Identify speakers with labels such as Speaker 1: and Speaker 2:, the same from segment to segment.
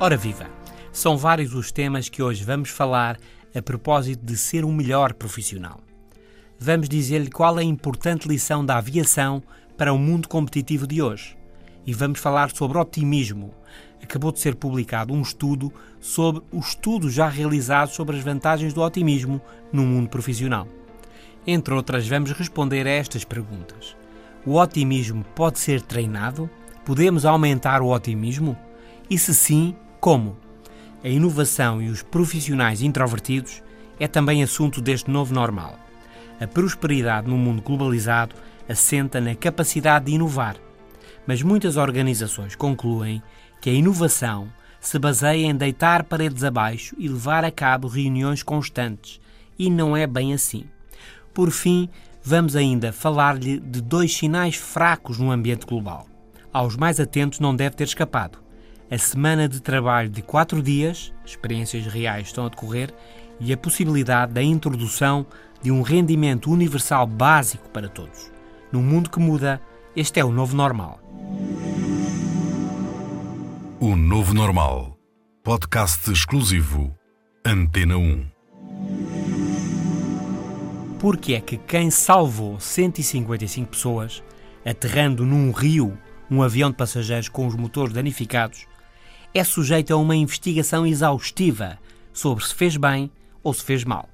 Speaker 1: Ora viva! São vários os temas que hoje vamos falar a propósito de ser um melhor profissional. Vamos dizer-lhe qual é a importante lição da aviação para o mundo competitivo de hoje. E vamos falar sobre otimismo. Acabou de ser publicado um estudo sobre o estudo já realizado sobre as vantagens do otimismo no mundo profissional. Entre outras, vamos responder a estas perguntas. O otimismo pode ser treinado? Podemos aumentar o otimismo? E se sim, como? A inovação e os profissionais introvertidos é também assunto deste novo normal. A prosperidade no mundo globalizado assenta na capacidade de inovar. Mas muitas organizações concluem que a inovação se baseia em deitar paredes abaixo e levar a cabo reuniões constantes. E não é bem assim. Por fim, vamos ainda falar-lhe de dois sinais fracos no ambiente global. Aos mais atentos não deve ter escapado a semana de trabalho de quatro dias, experiências reais estão a decorrer, e a possibilidade da introdução de um rendimento universal básico para todos. Num mundo que muda, este é o novo normal.
Speaker 2: O Novo Normal. Podcast exclusivo. Antena 1.
Speaker 1: Porque é que quem salvou 155 pessoas, aterrando num rio um avião de passageiros com os motores danificados, é sujeito a uma investigação exaustiva sobre se fez bem ou se fez mal.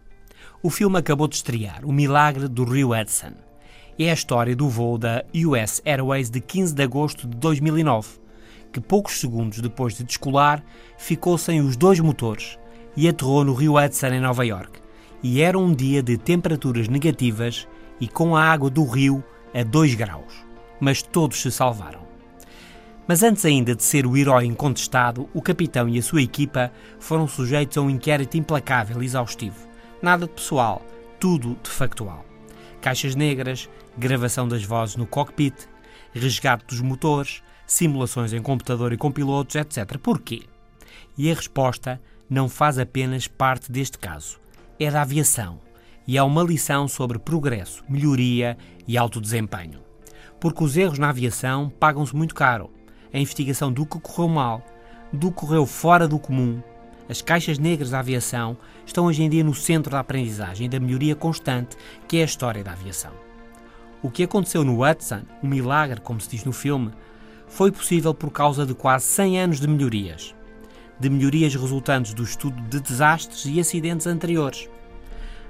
Speaker 1: O filme acabou de estrear, O Milagre do Rio Hudson. É a história do voo da US Airways de 15 de agosto de 2009, que poucos segundos depois de descolar ficou sem os dois motores e aterrou no Rio Hudson em Nova York. E era um dia de temperaturas negativas e com a água do rio a 2 graus. Mas todos se salvaram. Mas antes ainda de ser o herói incontestado, o capitão e a sua equipa foram sujeitos a um inquérito implacável e exaustivo. Nada de pessoal, tudo de factual. Caixas negras, gravação das vozes no cockpit, resgate dos motores, simulações em computador e com pilotos, etc. Porquê? E a resposta não faz apenas parte deste caso. É da aviação. E é uma lição sobre progresso, melhoria e alto desempenho. Porque os erros na aviação pagam-se muito caro a investigação do que correu mal, do que correu fora do comum. As caixas negras da aviação estão hoje em dia no centro da aprendizagem e da melhoria constante que é a história da aviação. O que aconteceu no Hudson, um milagre, como se diz no filme, foi possível por causa de quase 100 anos de melhorias. De melhorias resultantes do estudo de desastres e acidentes anteriores.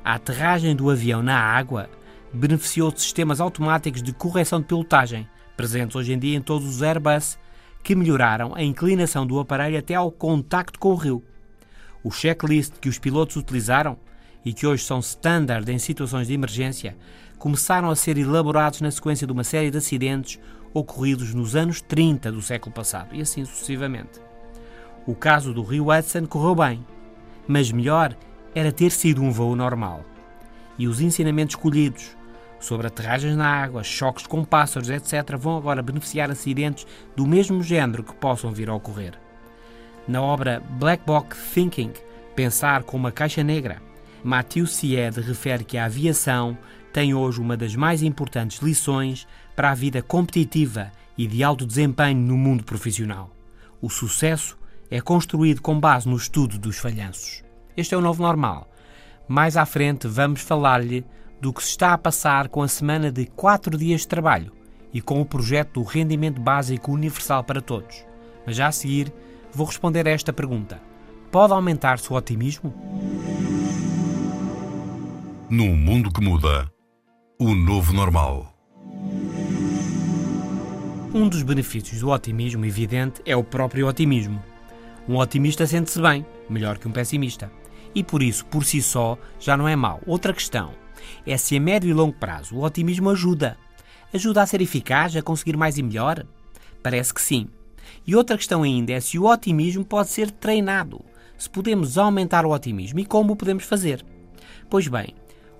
Speaker 1: A aterragem do avião na água beneficiou de sistemas automáticos de correção de pilotagem, presentes hoje em dia em todos os Airbus que melhoraram a inclinação do aparelho até ao contacto com o rio. O checklist que os pilotos utilizaram e que hoje são standard em situações de emergência começaram a ser elaborados na sequência de uma série de acidentes ocorridos nos anos 30 do século passado e assim sucessivamente. O caso do Rio Hudson correu bem, mas melhor era ter sido um voo normal. E os ensinamentos colhidos sobre aterragens na água, choques com pássaros, etc., vão agora beneficiar acidentes do mesmo género que possam vir a ocorrer. Na obra Black Box Thinking, Pensar com uma Caixa Negra, Matthew Sied refere que a aviação tem hoje uma das mais importantes lições para a vida competitiva e de alto desempenho no mundo profissional. O sucesso é construído com base no estudo dos falhanços. Este é o novo normal. Mais à frente vamos falar-lhe do que se está a passar com a semana de 4 dias de trabalho e com o projeto do Rendimento Básico Universal para Todos. Mas já a seguir, vou responder a esta pergunta: pode aumentar-se o otimismo?
Speaker 2: Num mundo que muda, o novo normal.
Speaker 1: Um dos benefícios do otimismo evidente é o próprio otimismo. Um otimista sente-se bem, melhor que um pessimista. E por isso, por si só, já não é mau. Outra questão é se a médio e longo prazo o otimismo ajuda. Ajuda a ser eficaz, a conseguir mais e melhor? Parece que sim. E outra questão ainda é se o otimismo pode ser treinado, se podemos aumentar o otimismo e como o podemos fazer. Pois bem,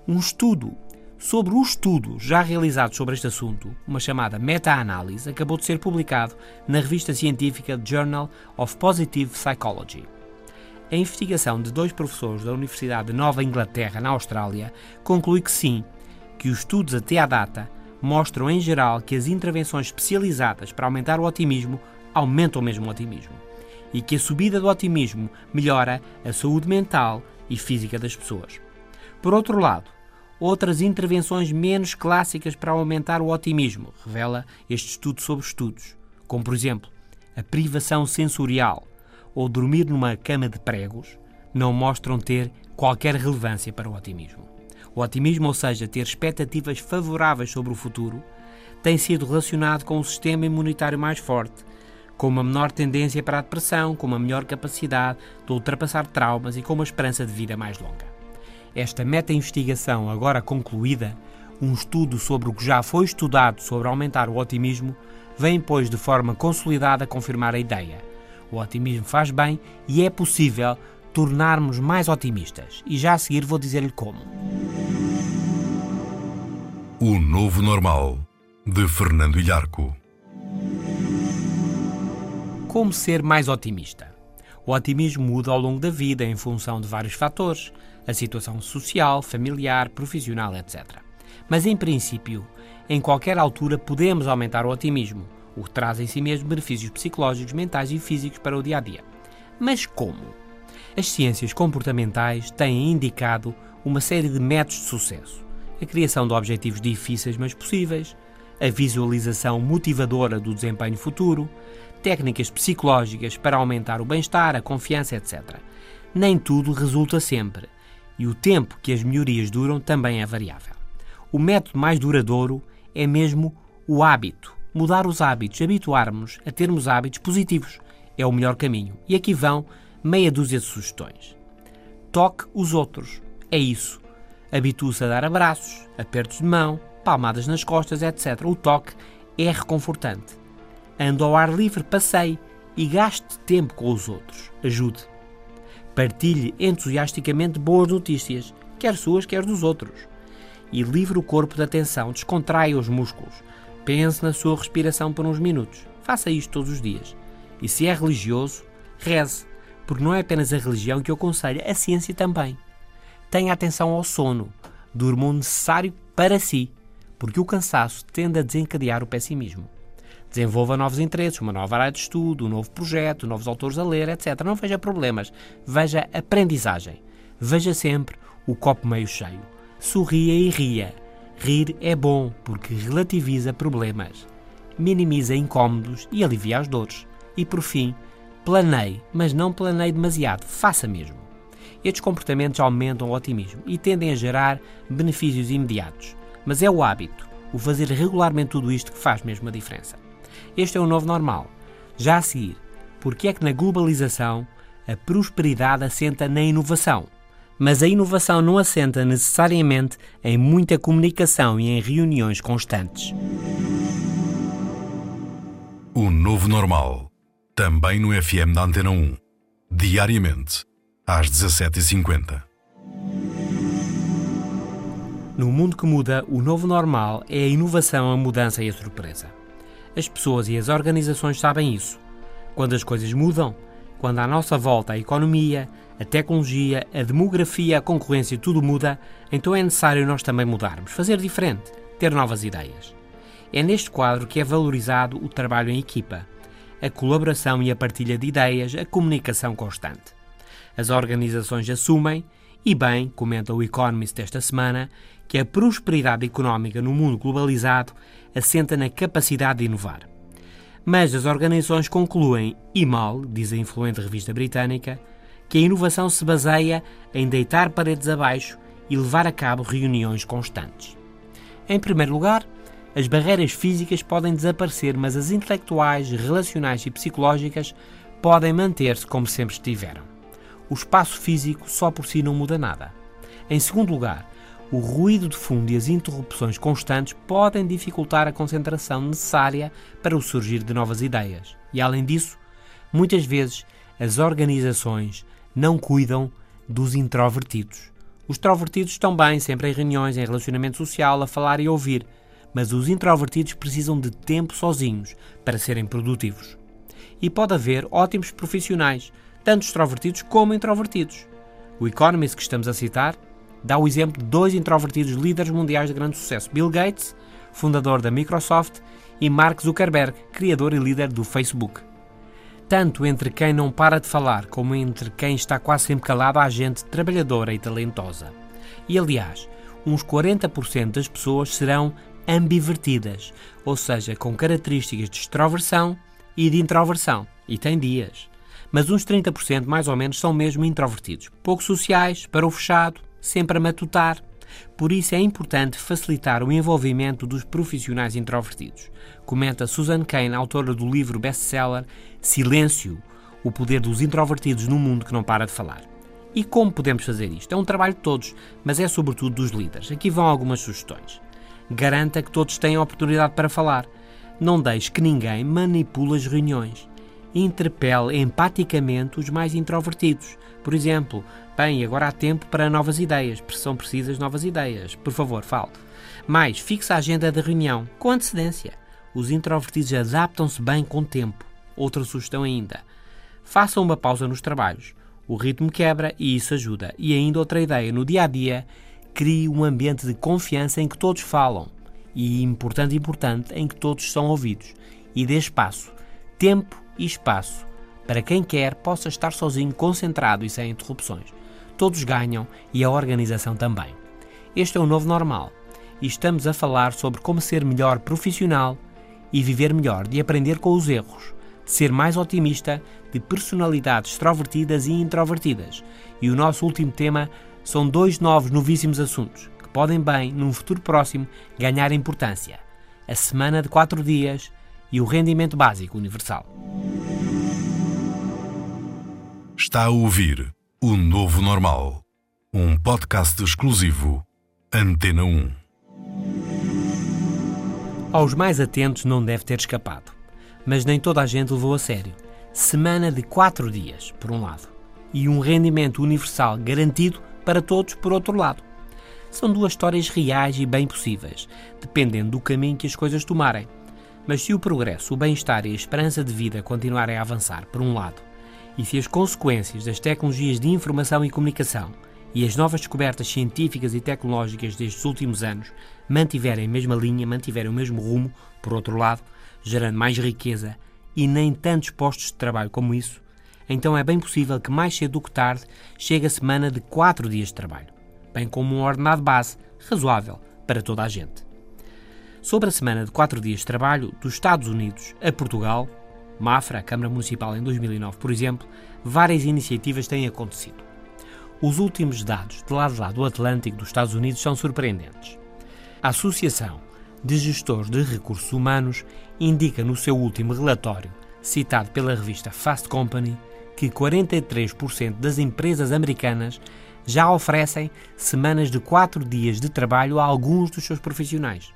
Speaker 1: um estudo sobre o estudo já realizado sobre este assunto, uma chamada meta-análise, acabou de ser publicado na revista científica Journal of Positive Psychology. A investigação de dois professores da Universidade de Nova Inglaterra, na Austrália, conclui que sim, que os estudos até à data mostram em geral que as intervenções especializadas para aumentar o otimismo aumentam mesmo o otimismo e que a subida do otimismo melhora a saúde mental e física das pessoas. Por outro lado, outras intervenções menos clássicas para aumentar o otimismo, revela este estudo sobre estudos, como por exemplo a privação sensorial ou dormir numa cama de pregos, não mostram ter qualquer relevância para o otimismo. O otimismo, ou seja, ter expectativas favoráveis sobre o futuro, tem sido relacionado com um sistema imunitário mais forte, com uma menor tendência para a depressão, com uma melhor capacidade de ultrapassar traumas e com uma esperança de vida mais longa. Esta meta-investigação, agora concluída, um estudo sobre o que já foi estudado sobre aumentar o otimismo, vem, pois, de forma consolidada confirmar a ideia. O otimismo faz bem e é possível tornarmos mais otimistas. E já a seguir vou dizer-lhe como.
Speaker 2: O Novo Normal, de Fernando Ilharco.
Speaker 1: Como ser mais otimista? O otimismo muda ao longo da vida em função de vários fatores, a situação social, familiar, profissional, etc. Mas, em princípio, em qualquer altura podemos aumentar o otimismo, o traz em si mesmo benefícios psicológicos, mentais e físicos para o dia a dia. Mas como? As ciências comportamentais têm indicado uma série de métodos de sucesso a criação de objetivos difíceis mas possíveis, a visualização motivadora do desempenho futuro, técnicas psicológicas para aumentar o bem-estar, a confiança, etc. Nem tudo resulta sempre, e o tempo que as melhorias duram também é variável. O método mais duradouro é mesmo o hábito. Mudar os hábitos, habituarmos a termos hábitos positivos é o melhor caminho. E aqui vão meia dúzia de sugestões. Toque os outros. É isso. Habitue-se a dar abraços, apertos de mão, palmadas nas costas, etc. O toque é reconfortante. Ande ao ar livre, passeie e gaste tempo com os outros. Ajude. Partilhe entusiasticamente boas notícias, quer suas, quer dos outros. E livre o corpo da tensão, descontraia os músculos. Pense na sua respiração por uns minutos. Faça isto todos os dias. E se é religioso, reze, porque não é apenas a religião que o aconselha, a ciência também. Tenha atenção ao sono. Durma o necessário para si, porque o cansaço tende a desencadear o pessimismo. Desenvolva novos interesses, uma nova área de estudo, um novo projeto, novos autores a ler, etc. Não veja problemas, veja aprendizagem. Veja sempre o copo meio cheio. Sorria e ria. Rir é bom porque relativiza problemas, minimiza incômodos e alivia as dores. E por fim, planeie, mas não planeie demasiado, faça mesmo. Estes comportamentos aumentam o otimismo e tendem a gerar benefícios imediatos. Mas é o hábito, o fazer regularmente tudo isto que faz mesmo a diferença. Este é o novo normal. Já a seguir, porque é que na globalização a prosperidade assenta na inovação? Mas a inovação não assenta necessariamente em muita comunicação e em reuniões constantes.
Speaker 2: O Novo Normal, também no FM da Antena 1, diariamente às 17h50.
Speaker 1: No mundo que muda, o novo normal é a inovação, a mudança e a surpresa. As pessoas e as organizações sabem isso. Quando as coisas mudam, quando à nossa volta a economia, a tecnologia, a demografia, a concorrência, tudo muda, então é necessário nós também mudarmos, fazer diferente, ter novas ideias. É neste quadro que é valorizado o trabalho em equipa, a colaboração e a partilha de ideias, a comunicação constante. As organizações assumem, e bem, comenta o Economist desta semana, que a prosperidade económica no mundo globalizado assenta na capacidade de inovar. Mas as organizações concluem, e mal, diz a influente revista britânica, que a inovação se baseia em deitar paredes abaixo e levar a cabo reuniões constantes. Em primeiro lugar, as barreiras físicas podem desaparecer, mas as intelectuais, relacionais e psicológicas podem manter-se como sempre estiveram o espaço físico só por si não muda nada. Em segundo lugar, o ruído de fundo e as interrupções constantes podem dificultar a concentração necessária para o surgir de novas ideias. E além disso, muitas vezes as organizações não cuidam dos introvertidos. Os extrovertidos estão bem sempre em reuniões, em relacionamento social, a falar e a ouvir, mas os introvertidos precisam de tempo sozinhos para serem produtivos. E pode haver ótimos profissionais, tanto extrovertidos como introvertidos. O Economist que estamos a citar dá o exemplo de dois introvertidos líderes mundiais de grande sucesso: Bill Gates, fundador da Microsoft, e Mark Zuckerberg, criador e líder do Facebook. Tanto entre quem não para de falar como entre quem está quase sempre calado há gente trabalhadora e talentosa. E aliás, uns 40% das pessoas serão ambivertidas, ou seja, com características de extroversão e de introversão, e tem dias. Mas uns 30% mais ou menos são mesmo introvertidos, pouco sociais, para o fechado, sempre a matutar. Por isso é importante facilitar o envolvimento dos profissionais introvertidos. Comenta Susan Cain, autora do livro best-seller Silêncio: O poder dos introvertidos num mundo que não para de falar. E como podemos fazer isto? É um trabalho de todos, mas é sobretudo dos líderes. Aqui vão algumas sugestões. Garanta que todos tenham oportunidade para falar. Não deixe que ninguém manipule as reuniões. Interpele empaticamente os mais introvertidos. Por exemplo, bem, agora há tempo para novas ideias, são precisas novas ideias. Por favor, fale. Mais, fixe a agenda da reunião com antecedência. Os introvertidos adaptam-se bem com o tempo. Outra sugestão ainda. Faça uma pausa nos trabalhos. O ritmo quebra e isso ajuda. E ainda outra ideia, no dia a dia, crie um ambiente de confiança em que todos falam e, importante, importante, em que todos são ouvidos. E dê espaço, tempo e espaço, para quem quer possa estar sozinho, concentrado e sem interrupções. Todos ganham e a organização também. Este é o novo normal e estamos a falar sobre como ser melhor profissional e viver melhor, de aprender com os erros, de ser mais otimista, de personalidades extrovertidas e introvertidas. E o nosso último tema são dois novos novíssimos assuntos que podem bem, num futuro próximo, ganhar importância: a semana de quatro dias e o rendimento básico universal.
Speaker 2: Está a ouvir o Novo Normal, um podcast exclusivo Antena 1.
Speaker 1: Aos mais atentos não deve ter escapado, mas nem toda a gente levou a sério. Semana de quatro dias, por um lado, e um rendimento universal garantido para todos, por outro lado. São duas histórias reais e bem possíveis, dependendo do caminho que as coisas tomarem. Mas se o progresso, o bem-estar e a esperança de vida continuarem a avançar, por um lado, e se as consequências das tecnologias de informação e comunicação e as novas descobertas científicas e tecnológicas destes últimos anos mantiverem a mesma linha, mantiverem o mesmo rumo, por outro lado, gerando mais riqueza e nem tantos postos de trabalho como isso, então é bem possível que mais cedo do que tarde chegue a semana de 4 dias de trabalho, bem como um ordenado base razoável para toda a gente. Sobre a semana de 4 dias de trabalho dos Estados Unidos a Portugal, Mafra, a Câmara Municipal em 2009, por exemplo, várias iniciativas têm acontecido. Os últimos dados de lado a lado do Atlântico dos Estados Unidos são surpreendentes. A Associação de Gestores de Recursos Humanos indica no seu último relatório, citado pela revista Fast Company, que 43% das empresas americanas já oferecem semanas de 4 dias de trabalho a alguns dos seus profissionais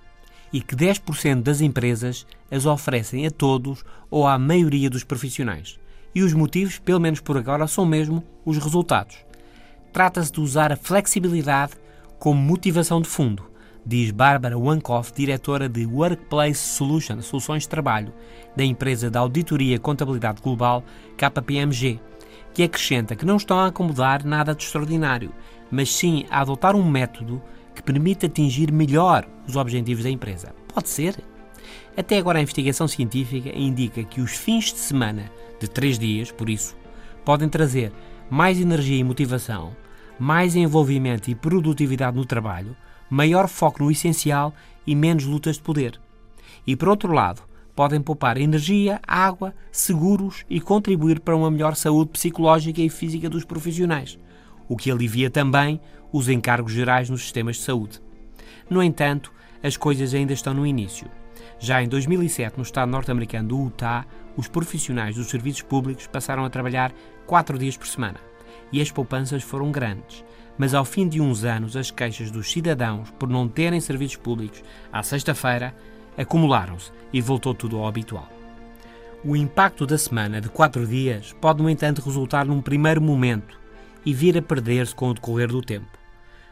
Speaker 1: e que 10% das empresas as oferecem a todos ou à maioria dos profissionais. E os motivos, pelo menos por agora, são mesmo os resultados. Trata-se de usar a flexibilidade como motivação de fundo, diz Bárbara Wankoff, diretora de Workplace Solutions, Soluções de Trabalho, da empresa de auditoria contabilidade global KPMG, que acrescenta que não estão a acomodar nada de extraordinário, mas sim a adotar um método que permite atingir melhor os objetivos da empresa. Pode ser. Até agora a investigação científica indica que os fins de semana de três dias, por isso, podem trazer mais energia e motivação, mais envolvimento e produtividade no trabalho, maior foco no essencial e menos lutas de poder. E por outro lado, podem poupar energia, água, seguros e contribuir para uma melhor saúde psicológica e física dos profissionais, o que alivia também os encargos gerais nos sistemas de saúde. No entanto, as coisas ainda estão no início. Já em 2007, no estado norte-americano do Utah, os profissionais dos serviços públicos passaram a trabalhar quatro dias por semana. e as poupanças foram grandes. Mas ao fim de uns anos, as queixas dos cidadãos por não terem serviços públicos à sexta-feira acumularam-se e voltou tudo ao habitual. O impacto da semana de quatro dias pode, no entanto, resultar num primeiro momento e vir a perder-se com o decorrer do tempo.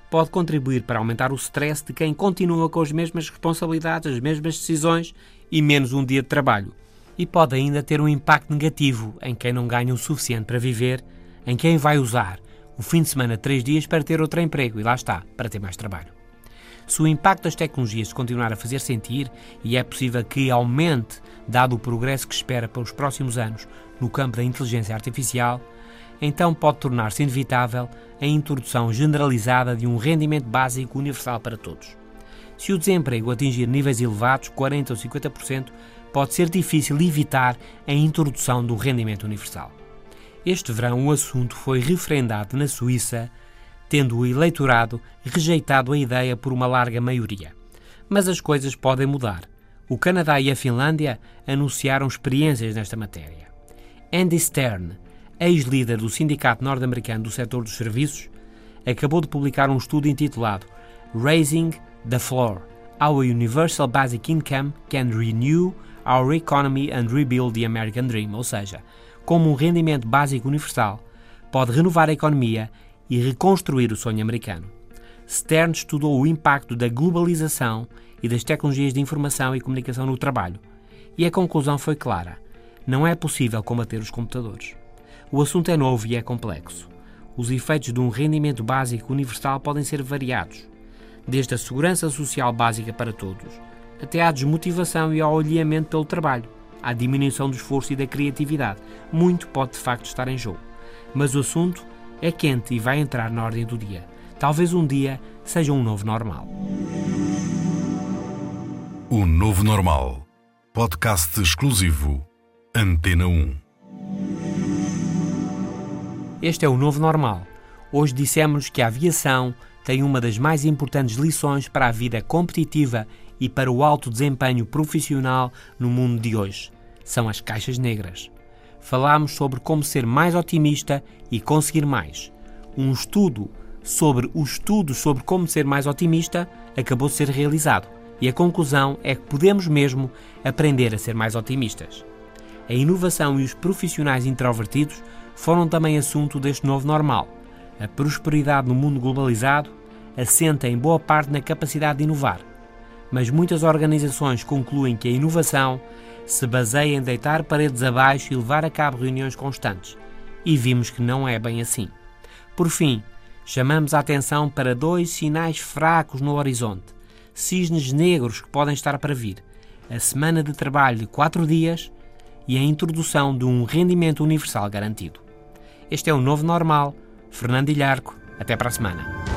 Speaker 1: Pode contribuir para aumentar o stress de quem continua com as mesmas responsabilidades, as mesmas decisões e menos um dia de trabalho. E pode ainda ter um impacto negativo em quem não ganha o suficiente para viver, em quem vai usar o fim de semana três dias para ter outro emprego e lá está, para ter mais trabalho. Se o impacto das tecnologias continuar a fazer sentir, e é possível que aumente, dado o progresso que espera para os próximos anos no campo da inteligência artificial, então pode tornar-se inevitável a introdução generalizada de um rendimento básico universal para todos. Se o desemprego atingir níveis elevados, 40% ou 50%, pode ser difícil evitar a introdução do rendimento universal. Este verão o assunto foi referendado na Suíça, tendo o eleitorado rejeitado a ideia por uma larga maioria. Mas as coisas podem mudar. O Canadá e a Finlândia anunciaram experiências nesta matéria. Andy Stern, ex-líder do Sindicato Norte-Americano do Setor dos Serviços, acabou de publicar um estudo intitulado Raising the Floor: How a Universal Basic Income Can Renew Our Economy and Rebuild the American Dream, ou seja, como um rendimento básico universal pode renovar a economia e reconstruir o sonho americano. Stern estudou o impacto da globalização e das tecnologias de informação e comunicação no trabalho, e a conclusão foi clara: não é possível combater os computadores. O assunto é novo e é complexo. Os efeitos de um rendimento básico universal podem ser variados, desde a segurança social básica para todos, até à desmotivação e ao alinhamento pelo trabalho, à diminuição do esforço e da criatividade. Muito pode de facto estar em jogo. Mas o assunto é quente e vai entrar na ordem do dia. Talvez um dia seja um novo normal.
Speaker 2: O Novo Normal. Podcast exclusivo. Antena 1.
Speaker 1: Este é o novo normal. Hoje dissemos que a aviação tem uma das mais importantes lições para a vida competitiva e para o alto desempenho profissional no mundo de hoje. São as caixas negras. Falámos sobre como ser mais otimista e conseguir mais. Um estudo sobre o estudo sobre como ser mais otimista acabou de ser realizado e a conclusão é que podemos mesmo aprender a ser mais otimistas. A inovação e os profissionais introvertidos foram também assunto deste novo normal. A prosperidade no mundo globalizado assenta em boa parte na capacidade de inovar. Mas muitas organizações concluem que a inovação se baseia em deitar paredes abaixo e levar a cabo reuniões constantes. E vimos que não é bem assim. Por fim, chamamos a atenção para dois sinais fracos no horizonte, cisnes negros que podem estar para vir: a semana de trabalho de quatro dias e a introdução de um rendimento universal garantido. Este é o novo normal. Fernando Ilharco. Até para a semana.